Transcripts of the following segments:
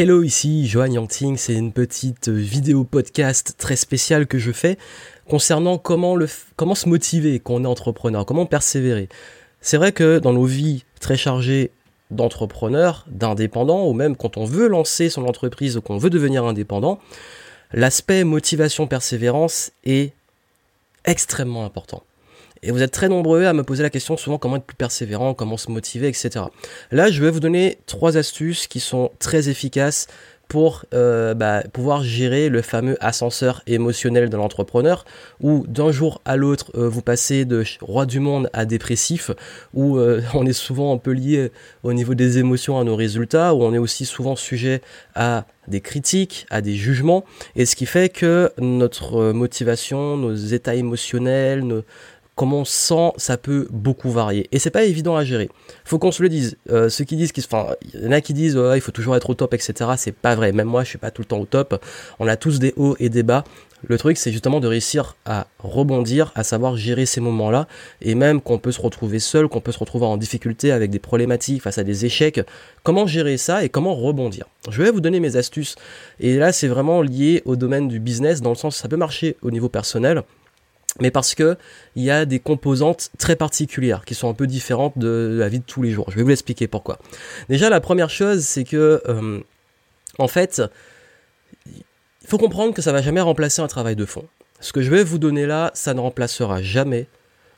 Hello, ici Johan Yangting, c'est une petite vidéo podcast très spéciale que je fais concernant comment, le, comment se motiver quand on est entrepreneur, comment persévérer. C'est vrai que dans nos vies très chargées d'entrepreneurs, d'indépendants, ou même quand on veut lancer son entreprise ou qu'on veut devenir indépendant, l'aspect motivation-persévérance est extrêmement important. Et vous êtes très nombreux à me poser la question souvent comment être plus persévérant, comment se motiver, etc. Là, je vais vous donner trois astuces qui sont très efficaces pour euh, bah, pouvoir gérer le fameux ascenseur émotionnel de l'entrepreneur, où d'un jour à l'autre, euh, vous passez de roi du monde à dépressif, où euh, on est souvent un peu lié au niveau des émotions à nos résultats, où on est aussi souvent sujet à des critiques, à des jugements, et ce qui fait que notre motivation, nos états émotionnels, nos, comment on sent, ça peut beaucoup varier. Et c'est pas évident à gérer. Faut qu'on se le dise. Euh, ceux qui disent, enfin, il y en a qui disent, il faut toujours être au top, etc. C'est pas vrai. Même moi, je suis pas tout le temps au top. On a tous des hauts et des bas. Le truc, c'est justement de réussir à rebondir, à savoir gérer ces moments-là, et même qu'on peut se retrouver seul, qu'on peut se retrouver en difficulté avec des problématiques face à des échecs. Comment gérer ça et comment rebondir? Je vais vous donner mes astuces. Et là, c'est vraiment lié au domaine du business, dans le sens ça peut marcher au niveau personnel, mais parce que il y a des composantes très particulières qui sont un peu différentes de la vie de tous les jours. Je vais vous expliquer pourquoi. Déjà, la première chose, c'est que euh, en fait, il faut comprendre que ça va jamais remplacer un travail de fond. Ce que je vais vous donner là, ça ne remplacera jamais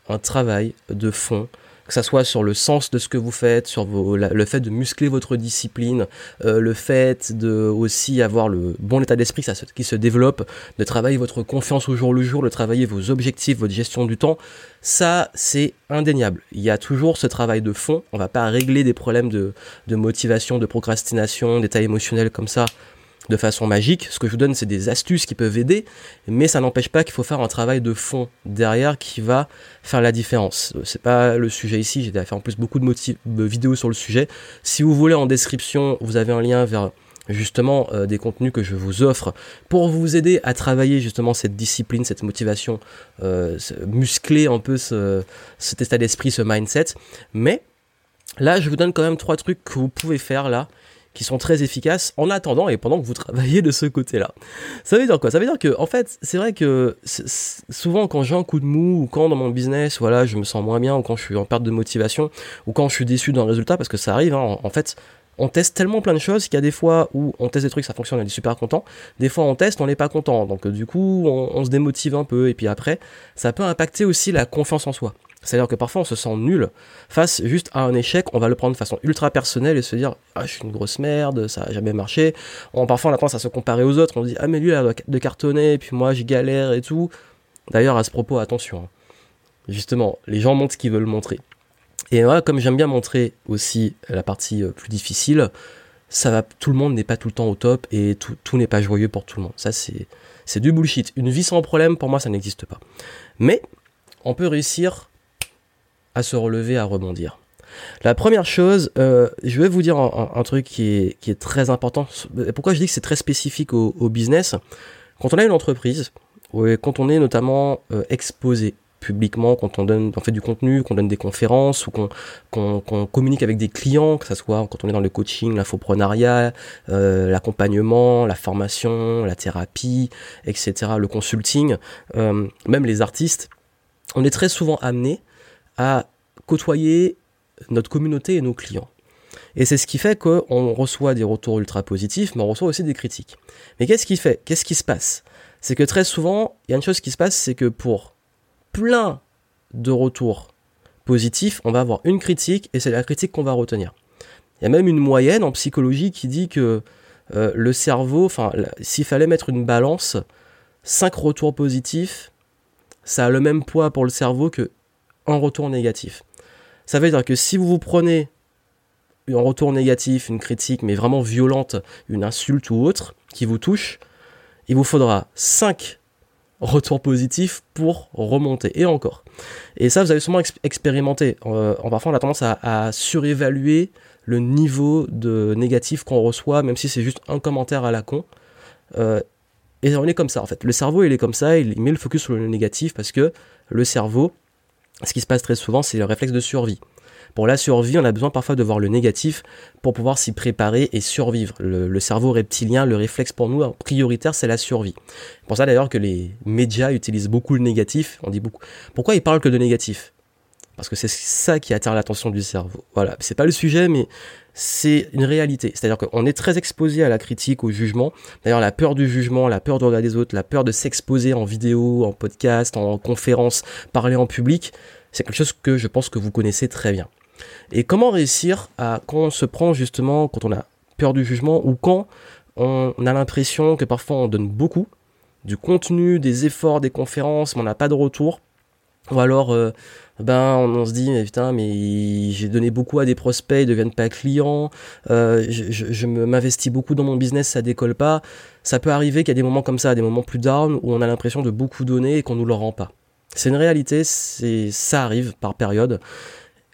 un travail de fond que ça soit sur le sens de ce que vous faites, sur le fait de muscler votre discipline, euh, le fait de aussi avoir le bon état d'esprit qui se développe, de travailler votre confiance au jour le jour, de travailler vos objectifs, votre gestion du temps, ça c'est indéniable. Il y a toujours ce travail de fond. On va pas régler des problèmes de motivation, de procrastination, d'état émotionnel comme ça de façon magique. Ce que je vous donne, c'est des astuces qui peuvent aider, mais ça n'empêche pas qu'il faut faire un travail de fond derrière qui va faire la différence. C'est pas le sujet ici. J'ai fait en plus beaucoup de, de, vidéos sur le sujet. Si vous voulez, en description, vous avez un lien vers justement euh, des contenus que je vous offre pour vous aider à travailler justement cette discipline, cette motivation, euh, muscler un peu ce, cet état d'esprit, ce mindset. Mais là, je vous donne quand même trois trucs que vous pouvez faire là qui sont très efficaces en attendant et pendant que vous travaillez de ce côté-là. Ça veut dire quoi? Ça veut dire que, en fait, c'est vrai que souvent quand j'ai un coup de mou ou quand dans mon business, voilà, je me sens moins bien ou quand je suis en perte de motivation ou quand je suis déçu d'un résultat, parce que ça arrive, hein, en, fait, on teste tellement plein de choses qu'il y a des fois où on teste des trucs, ça fonctionne, on est super content. Des fois on teste, on n'est pas content. Donc du coup, on, se démotive un peu. Et puis après, ça peut impacter aussi la confiance en soi. C'est-à-dire que parfois on se sent nul face juste à un échec, on va le prendre de façon ultra personnelle et se dire ah je suis une grosse merde, ça a jamais marché. On, parfois on a tendance à se comparer aux autres, on se dit ah mais lui il a de cartonner et puis moi je galère et tout. D'ailleurs à ce propos attention, hein. justement les gens montrent ce qu'ils veulent montrer. Et moi comme j'aime bien montrer aussi la partie euh, plus difficile, ça va, tout le monde n'est pas tout le temps au top et tout, tout n'est pas joyeux pour tout le monde. Ça c'est du bullshit. Une vie sans problème pour moi ça n'existe pas. Mais on peut réussir à se relever, à rebondir. La première chose, euh, je vais vous dire un, truc qui est, qui est, très important. Pourquoi je dis que c'est très spécifique au, business? Quand on a une entreprise, quand on est notamment euh, exposé publiquement, quand on donne, on fait du contenu, qu'on donne des conférences ou qu'on communique avec des clients, que ce soit quand on est dans le coaching, l'infoprenariat, euh, l'accompagnement, la formation, la thérapie, etc., le consulting, même les artistes, on est très souvent amené à côtoyer notre communauté et nos clients. Et c'est ce qui fait qu'on reçoit des retours ultra positifs, mais on reçoit aussi des critiques. Mais qu'est-ce qui fait Qu'est-ce qui se passe? C'est que très souvent, il y a une chose qui se passe, c'est que pour plein de retours positifs, on va avoir une critique et c'est la critique qu'on va retenir. Il y a même une moyenne en psychologie qui dit que euh, le cerveau, enfin, s'il fallait mettre une balance, 5 retours positifs, ça a le même poids pour le cerveau que un retour négatif. Ça veut dire que si vous vous prenez un retour négatif, une critique, mais vraiment violente, une insulte ou autre, qui vous touche, il vous faudra 5 retours positifs pour remonter. Et encore. Et ça, vous avez sûrement expérimenté. Euh, parfois, on a tendance à, surévaluer le niveau de négatif qu'on reçoit, même si c'est juste un commentaire à la con. Euh, et on est comme ça, en fait. Le cerveau, il est comme ça, il met le focus sur le négatif parce que le cerveau, ce qui se passe très souvent, c'est le réflexe de survie. Pour la survie, on a besoin parfois de voir le négatif pour pouvoir s'y préparer et survivre. Le, cerveau reptilien, le réflexe pour nous prioritaire, c'est la survie. Pour ça d'ailleurs que les médias utilisent beaucoup le négatif. On dit beaucoup. Pourquoi ils parlent que de négatif? Parce que c'est ça qui attire l'attention du cerveau. Voilà, c'est pas le sujet, mais c'est une réalité. C'est-à-dire qu'on est très exposé à la critique, au jugement. D'ailleurs, la peur du jugement, la peur de regarder les autres, la peur de s'exposer en vidéo, en podcast, en conférence, parler en public, c'est quelque chose que je pense que vous connaissez très bien. Et comment réussir à, quand on se prend justement, quand on a peur du jugement ou quand on a l'impression que parfois on donne beaucoup du contenu, des efforts, des conférences, mais on n'a pas de retour, ou alors euh, ben on, se dit mais putain mais j'ai donné beaucoup à des prospects, ils deviennent pas clients, euh, je, je, m'investis beaucoup dans mon business, ça décolle pas. Ça peut arriver qu'il y a des moments comme ça, des moments plus down où on a l'impression de beaucoup donner et qu'on nous le rend pas. C'est une réalité, c'est ça arrive par période.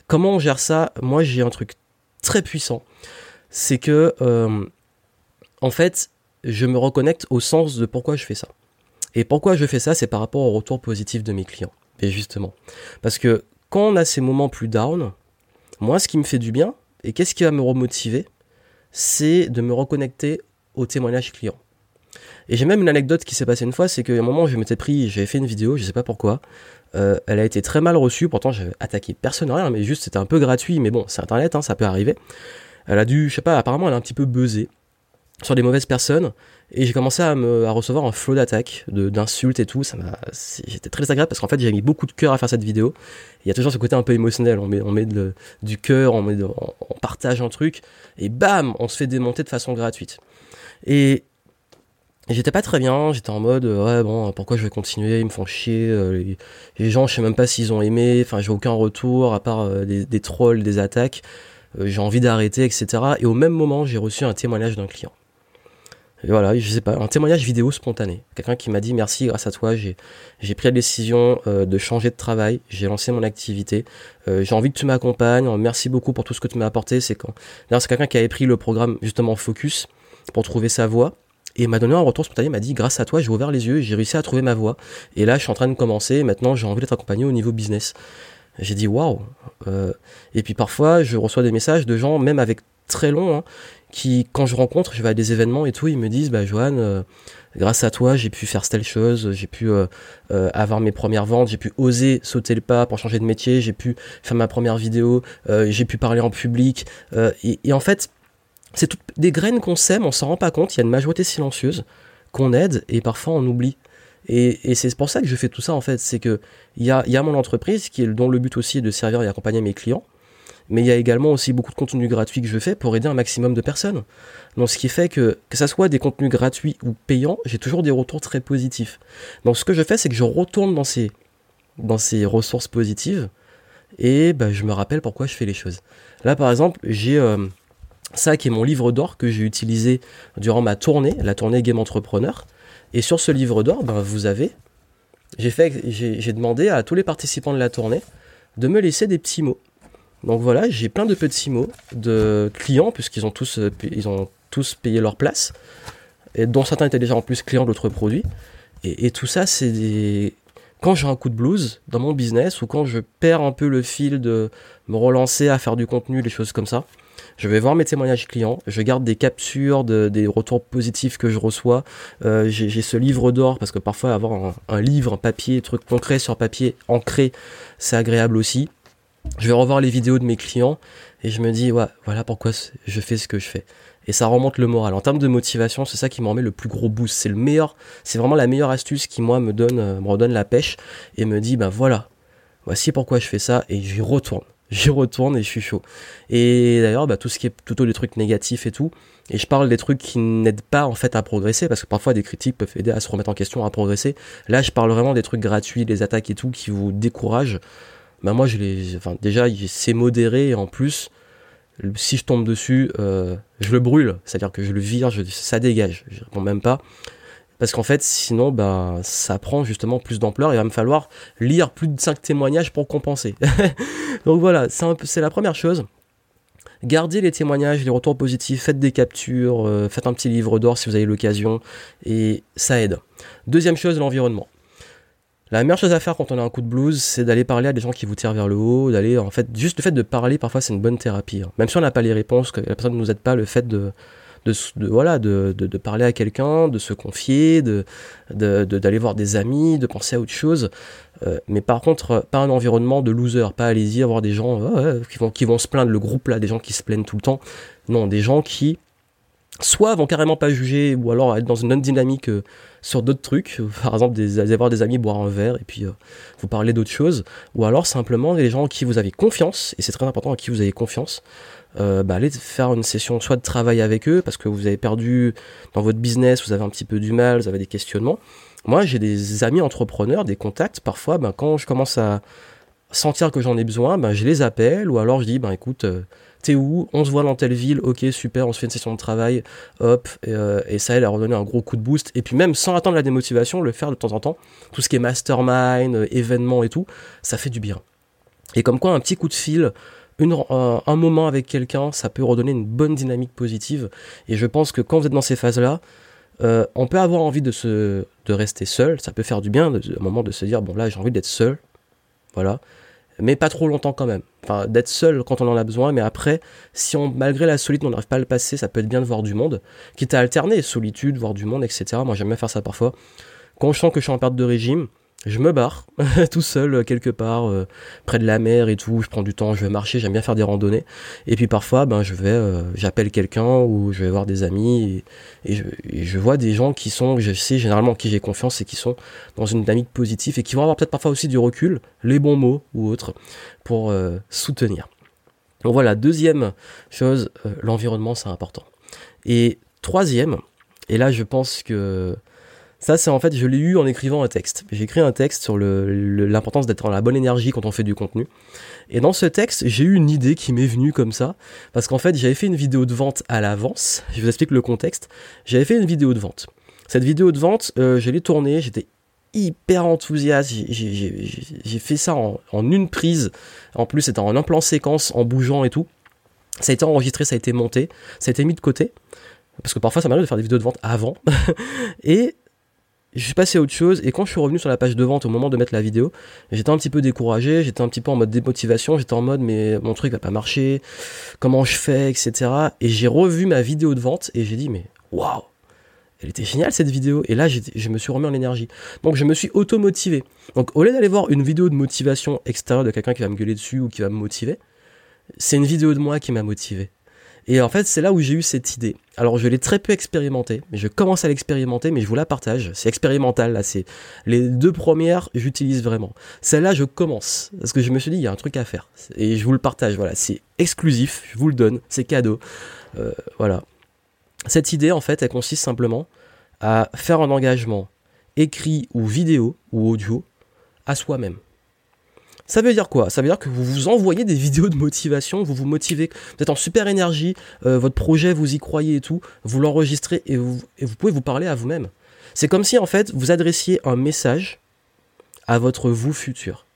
Comment on gère ça? Moi j'ai un truc très puissant, c'est que euh, en fait je me reconnecte au sens de pourquoi je fais ça. Et pourquoi je fais ça, c'est par rapport au retour positif de mes clients. Et justement. Parce que quand on a ces moments plus down, moi, ce qui me fait du bien, et qu'est-ce qui va me remotiver, c'est de me reconnecter au témoignage client. Et j'ai même une anecdote qui s'est passée une fois, c'est qu'à un moment, je m'étais pris, j'avais fait une vidéo, je sais pas pourquoi, euh, elle a été très mal reçue, pourtant j'avais attaqué personne, rien, mais juste c'était un peu gratuit, mais bon, c'est internet, hein, ça peut arriver. Elle a dû, je sais pas, apparemment elle a un petit peu buzzé sur des mauvaises personnes, et j'ai commencé à, me, recevoir un flot d'attaques, d'insultes et tout. Ça m'a, j'étais très désagréable parce qu'en fait, j'ai mis beaucoup de cœur à faire cette vidéo. Il y a toujours ce côté un peu émotionnel. On met, du cœur, on, partage un truc, et bam, on se fait démonter de façon gratuite. Et, j'étais pas très bien. J'étais en mode, ouais, bon, pourquoi je vais continuer Ils me font chier. Euh, les, gens, je sais même pas s'ils ont aimé. Enfin, j'ai aucun retour à part euh, des, trolls, des attaques. Euh, j'ai envie d'arrêter, etc. Et au même moment, j'ai reçu un témoignage d'un client voilà, je sais pas, un témoignage vidéo spontané. Quelqu'un qui m'a dit merci, grâce à toi, j'ai, pris la décision euh, de changer de travail, j'ai lancé mon activité, euh, j'ai envie que tu m'accompagnes, merci beaucoup pour tout ce que tu m'as apporté. C'est quand, d'ailleurs, c'est quelqu'un qui avait pris le programme justement Focus pour trouver sa voie et m'a donné un retour spontané, m'a dit grâce à toi, j'ai ouvert les yeux, j'ai réussi à trouver ma voie. Et là, je suis en train de commencer, maintenant j'ai envie d'être accompagné au niveau business. J'ai dit waouh. Euh, et puis parfois, je reçois des messages de gens, même avec très long, hein, qui, quand je rencontre, je vais à des événements et tout, ils me disent, bah Johan, euh, grâce à toi, j'ai pu faire telle chose, j'ai pu euh, euh, avoir mes premières ventes, j'ai pu oser sauter le pas pour changer de métier, j'ai pu faire ma première vidéo, j'ai pu parler en public. Et, en fait, c'est toutes des graines qu'on sème, on s'en rend pas compte, il y a une majorité silencieuse qu'on aide et parfois on oublie. Et, c'est pour ça que je fais tout ça en fait, c'est que il y a, y a mon entreprise qui est dont le but aussi est de servir et accompagner mes clients mais il y a également aussi beaucoup de contenu gratuit que je fais pour aider un maximum de personnes. Donc ce qui fait que, que ça soit des contenus gratuits ou payants, j'ai toujours des retours très positifs. Donc ce que je fais, c'est que je retourne dans ces, ressources positives et bah, je me rappelle pourquoi je fais les choses. Là par exemple, j'ai euh, ça qui est mon livre d'or que j'ai utilisé durant ma tournée, la tournée Game Entrepreneur. Et sur ce livre d'or, ben, vous avez, j'ai demandé à tous les participants de la tournée de me laisser des petits mots. Donc voilà, j'ai plein de petits mots de clients, puisqu'ils ont tous, euh, ont tous payé leur place, et dont certains étaient déjà en plus clients d'autres produits. Et, tout ça, c'est des... Quand j'ai un coup de blues dans mon business, ou quand je perds un peu le fil de me relancer à faire du contenu, des choses comme ça, je vais voir mes témoignages clients, je garde des captures de, des retours positifs que je reçois. Euh, j'ai ce livre d'or parce que parfois avoir un, un, livre, un papier, un truc concret sur papier, ancré, c'est agréable aussi je vais revoir les vidéos de mes clients et je me dis, voilà pourquoi je fais ce que je fais. Et ça remonte le moral. En termes de motivation, c'est ça qui m'en met le plus gros boost. C'est le meilleur, c'est vraiment la meilleure astuce qui, moi, me donne, euh, me redonne la pêche et me dit, ben voilà, voici pourquoi je fais ça et j'y retourne. J'y retourne et je suis chaud. Et d'ailleurs, bah, tout ce qui est plutôt des trucs négatifs et tout, et je parle des trucs qui n'aident pas en fait à progresser, parce que parfois des critiques peuvent aider à se remettre en question, à progresser. Là, je parle vraiment des trucs gratuits, des attaques et tout, qui vous découragent bah moi je les, enfin déjà c'est modéré et en plus si je tombe dessus, euh, je le brûle, c'est-à-dire que je le vire, ça dégage, je réponds même pas. Parce qu'en fait, sinon, ben, ça prend justement plus d'ampleur. Il va me falloir lire plus de 5 témoignages pour compenser. Donc voilà, c'est la première chose. Gardez les témoignages, les retours positifs, faites des captures, euh, faites un petit livre d'or si vous avez l'occasion, et ça aide. Deuxième chose, l'environnement. La meilleure chose à faire quand on a un coup de blues, c'est d'aller parler à des gens qui vous tirent vers le haut, d'aller en fait juste le fait de parler parfois c'est une bonne thérapie. hein. Même si on n'a pas les réponses, que la personne ne nous aide pas, le fait de de, voilà de, de, de parler à quelqu'un, de se confier, de d'aller voir des amis, de penser à autre chose. Euh, mais par contre, euh, pas un environnement de loser, pas allez-y avoir des gens qui vont qui vont se plaindre le groupe là, des gens qui se plaignent tout le temps. Non, des gens qui soit vont carrément pas juger ou alors être dans une autre dynamique euh, sur d'autres trucs, par exemple des, aller voir des amis boire un verre et puis euh, vous parler d'autres choses, ou alors simplement les gens en qui vous avez confiance, et c'est très important à qui vous avez confiance, euh, bah, allez faire une session soit de travail avec eux parce que vous avez perdu dans votre business, vous avez un petit peu du mal, vous avez des questionnements. Moi j'ai des amis entrepreneurs, des contacts, parfois ben, quand je commence à sentir que j'en ai besoin, ben, je les appelle. Ou alors je dis ben écoute, euh, où On se voit dans telle ville, ok super, on se fait une session de travail, hop, et, euh, ça aide à redonner un gros coup de boost. Et puis même sans attendre la démotivation, le faire de temps en temps, tout ce qui est mastermind, euh, événements et tout, ça fait du bien. Et comme quoi un petit coup de fil, un, moment avec quelqu'un, ça peut redonner une bonne dynamique positive. Et je pense que quand vous êtes dans ces phases-là, euh, on peut avoir envie de se de rester seul, ça peut faire du bien, un moment de se dire bon là j'ai envie d'être seul, voilà, mais pas trop longtemps quand même. Enfin d'être seul quand on en a besoin, mais après si on malgré la solitude on n'arrive pas à le passer, ça peut être bien de voir du monde, quitte à alterner solitude, voir du monde, etc. Moi j'aime bien faire ça parfois. Quand je sens que je suis en perte de régime, je me barre tout seul euh, quelque part euh, près de la mer et tout. Je prends du temps, je vais marcher, j'aime bien faire des randonnées. Et puis parfois, ben je vais, euh, j'appelle quelqu'un ou je vais voir des amis et, je, vois des gens qui sont, je sais généralement en qui j'ai confiance et qui sont dans une dynamique positive et qui vont avoir peut-être parfois aussi du recul, les bons mots ou autres pour soutenir. Donc voilà, deuxième chose, l'environnement c'est important. Et troisième, et là je pense que ça, c'est en fait, je l'ai eu en écrivant un texte. J'ai écrit un texte sur l'importance d'être dans la bonne énergie quand on fait du contenu. Et dans ce texte, j'ai eu une idée qui m'est venue comme ça, parce qu'en fait, j'avais fait une vidéo de vente à l'avance. Je vous explique le contexte. J'avais fait une vidéo de vente. Cette vidéo de vente, euh, je l'ai tournée, j'étais hyper enthousiaste. J'ai- fait ça en, en une prise. En plus, c'était en un plan séquence, en bougeant et tout. Ça a été enregistré, ça a été monté, ça a été mis de côté. Parce que parfois, ça m'arrive de faire des vidéos de vente avant. et je suis passé à autre chose et quand je suis revenu sur la page de vente au moment de mettre la vidéo, j'étais un petit peu découragé, j'étais un petit peu en mode démotivation, j'étais en mode mais mon truc va pas marcher, comment je fais, etc. Et j'ai revu ma vidéo de vente et j'ai dit mais waouh, elle était géniale cette vidéo et là je me suis remis en énergie. Donc je me suis auto-motivé. Donc au lieu d'aller voir une vidéo de motivation extérieure de quelqu'un qui va me gueuler dessus ou qui va me motiver, c'est une vidéo de moi qui m'a motivé. Et en fait, c'est là où j'ai eu cette idée. Alors, je l'ai très peu expérimenté, mais je commence à l'expérimenter, mais je vous la partage. C'est expérimental, là. C'est les deux premières, j'utilise vraiment. Celle-là, je commence parce que je me suis dit, il y a un truc à faire, et je vous le partage. Voilà, c'est exclusif, je vous le donne, c'est cadeau. Euh, voilà. Cette idée, en fait, elle consiste simplement à faire un engagement écrit ou vidéo ou audio à soi-même. Ça veut dire quoi? Ça veut dire que vous vous envoyez des vidéos de motivation, vous vous motivez, vous êtes en super énergie, euh, votre projet, vous y croyez et tout, vous l'enregistrez et vous, pouvez vous parler à vous-même. C'est comme si en fait vous adressiez un message à votre vous futur.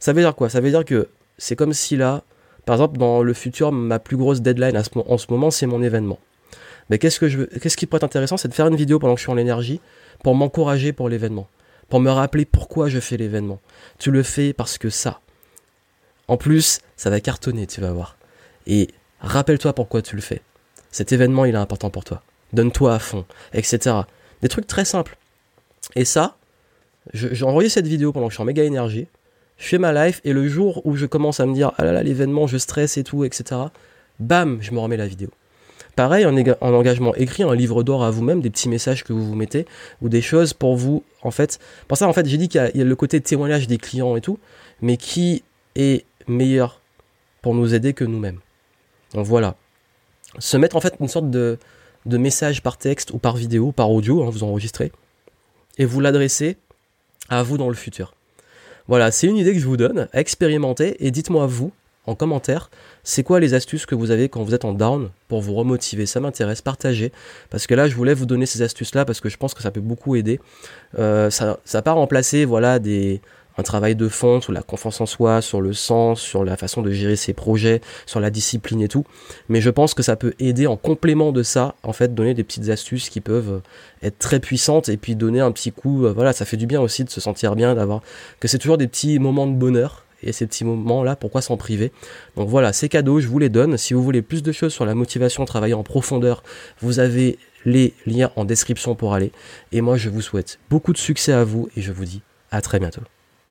Ça veut dire quoi? Ça veut dire que c'est comme si là, par exemple, dans le futur, ma plus grosse deadline en ce moment, c'est mon événement. Mais qu'est-ce que je qu'est-ce qui pourrait être intéressant, c'est de faire une vidéo pendant que je suis en énergie pour m'encourager pour l'événement, pour me rappeler pourquoi je fais l'événement. Tu le fais parce que ça. En plus, ça va cartonner, tu vas voir. Et rappelle-toi pourquoi tu le fais. Cet événement, il est important pour toi. Donne-toi à fond, etc. Des trucs très simples. Et ça, j'ai envoyé cette vidéo pendant que je suis en méga énergie. Je fais ma life et le jour où je commence à me dire ah là là l'événement, je stresse et tout, etc. Bam, je me remets la vidéo. Pareil, en, engagement écrit, un livre d'or à vous-même, des petits messages que vous vous mettez, ou des choses pour vous, en fait. Pour ça, en fait, j'ai dit qu'il y, a- le côté témoignage des clients et tout, mais qui est meilleur pour nous aider que nous-mêmes. Donc voilà. Se mettre en fait une sorte de, de message par texte ou par vidéo, par audio, hein, vous enregistrez, et vous l'adressez à vous dans le futur. Voilà, c'est une idée que je vous donne, à expérimenter, et dites-moi vous, en commentaire, c'est quoi les astuces que vous avez quand vous êtes en down pour vous remotiver? Ça m'intéresse, partagez. Parce que là, je voulais vous donner ces astuces-là parce que je pense que ça peut beaucoup aider. Euh, ça n'a pas remplacé voilà, des, un travail de fond sur la confiance en soi, sur le sens, sur la façon de gérer ses projets, sur la discipline et tout. Mais je pense que ça peut aider en complément de ça, en fait, donner des petites astuces qui peuvent être très puissantes et puis donner un petit coup. Euh, voilà, ça fait du bien aussi de se sentir bien, d'avoir que c'est toujours des petits moments de bonheur. Et ces petits moments-là, pourquoi s'en priver? Donc voilà, ces cadeaux, je vous les donne. Si vous voulez plus de choses sur la motivation, travailler en profondeur, vous avez les liens en description pour aller. Et moi, je vous souhaite beaucoup de succès à vous et je vous dis à très bientôt.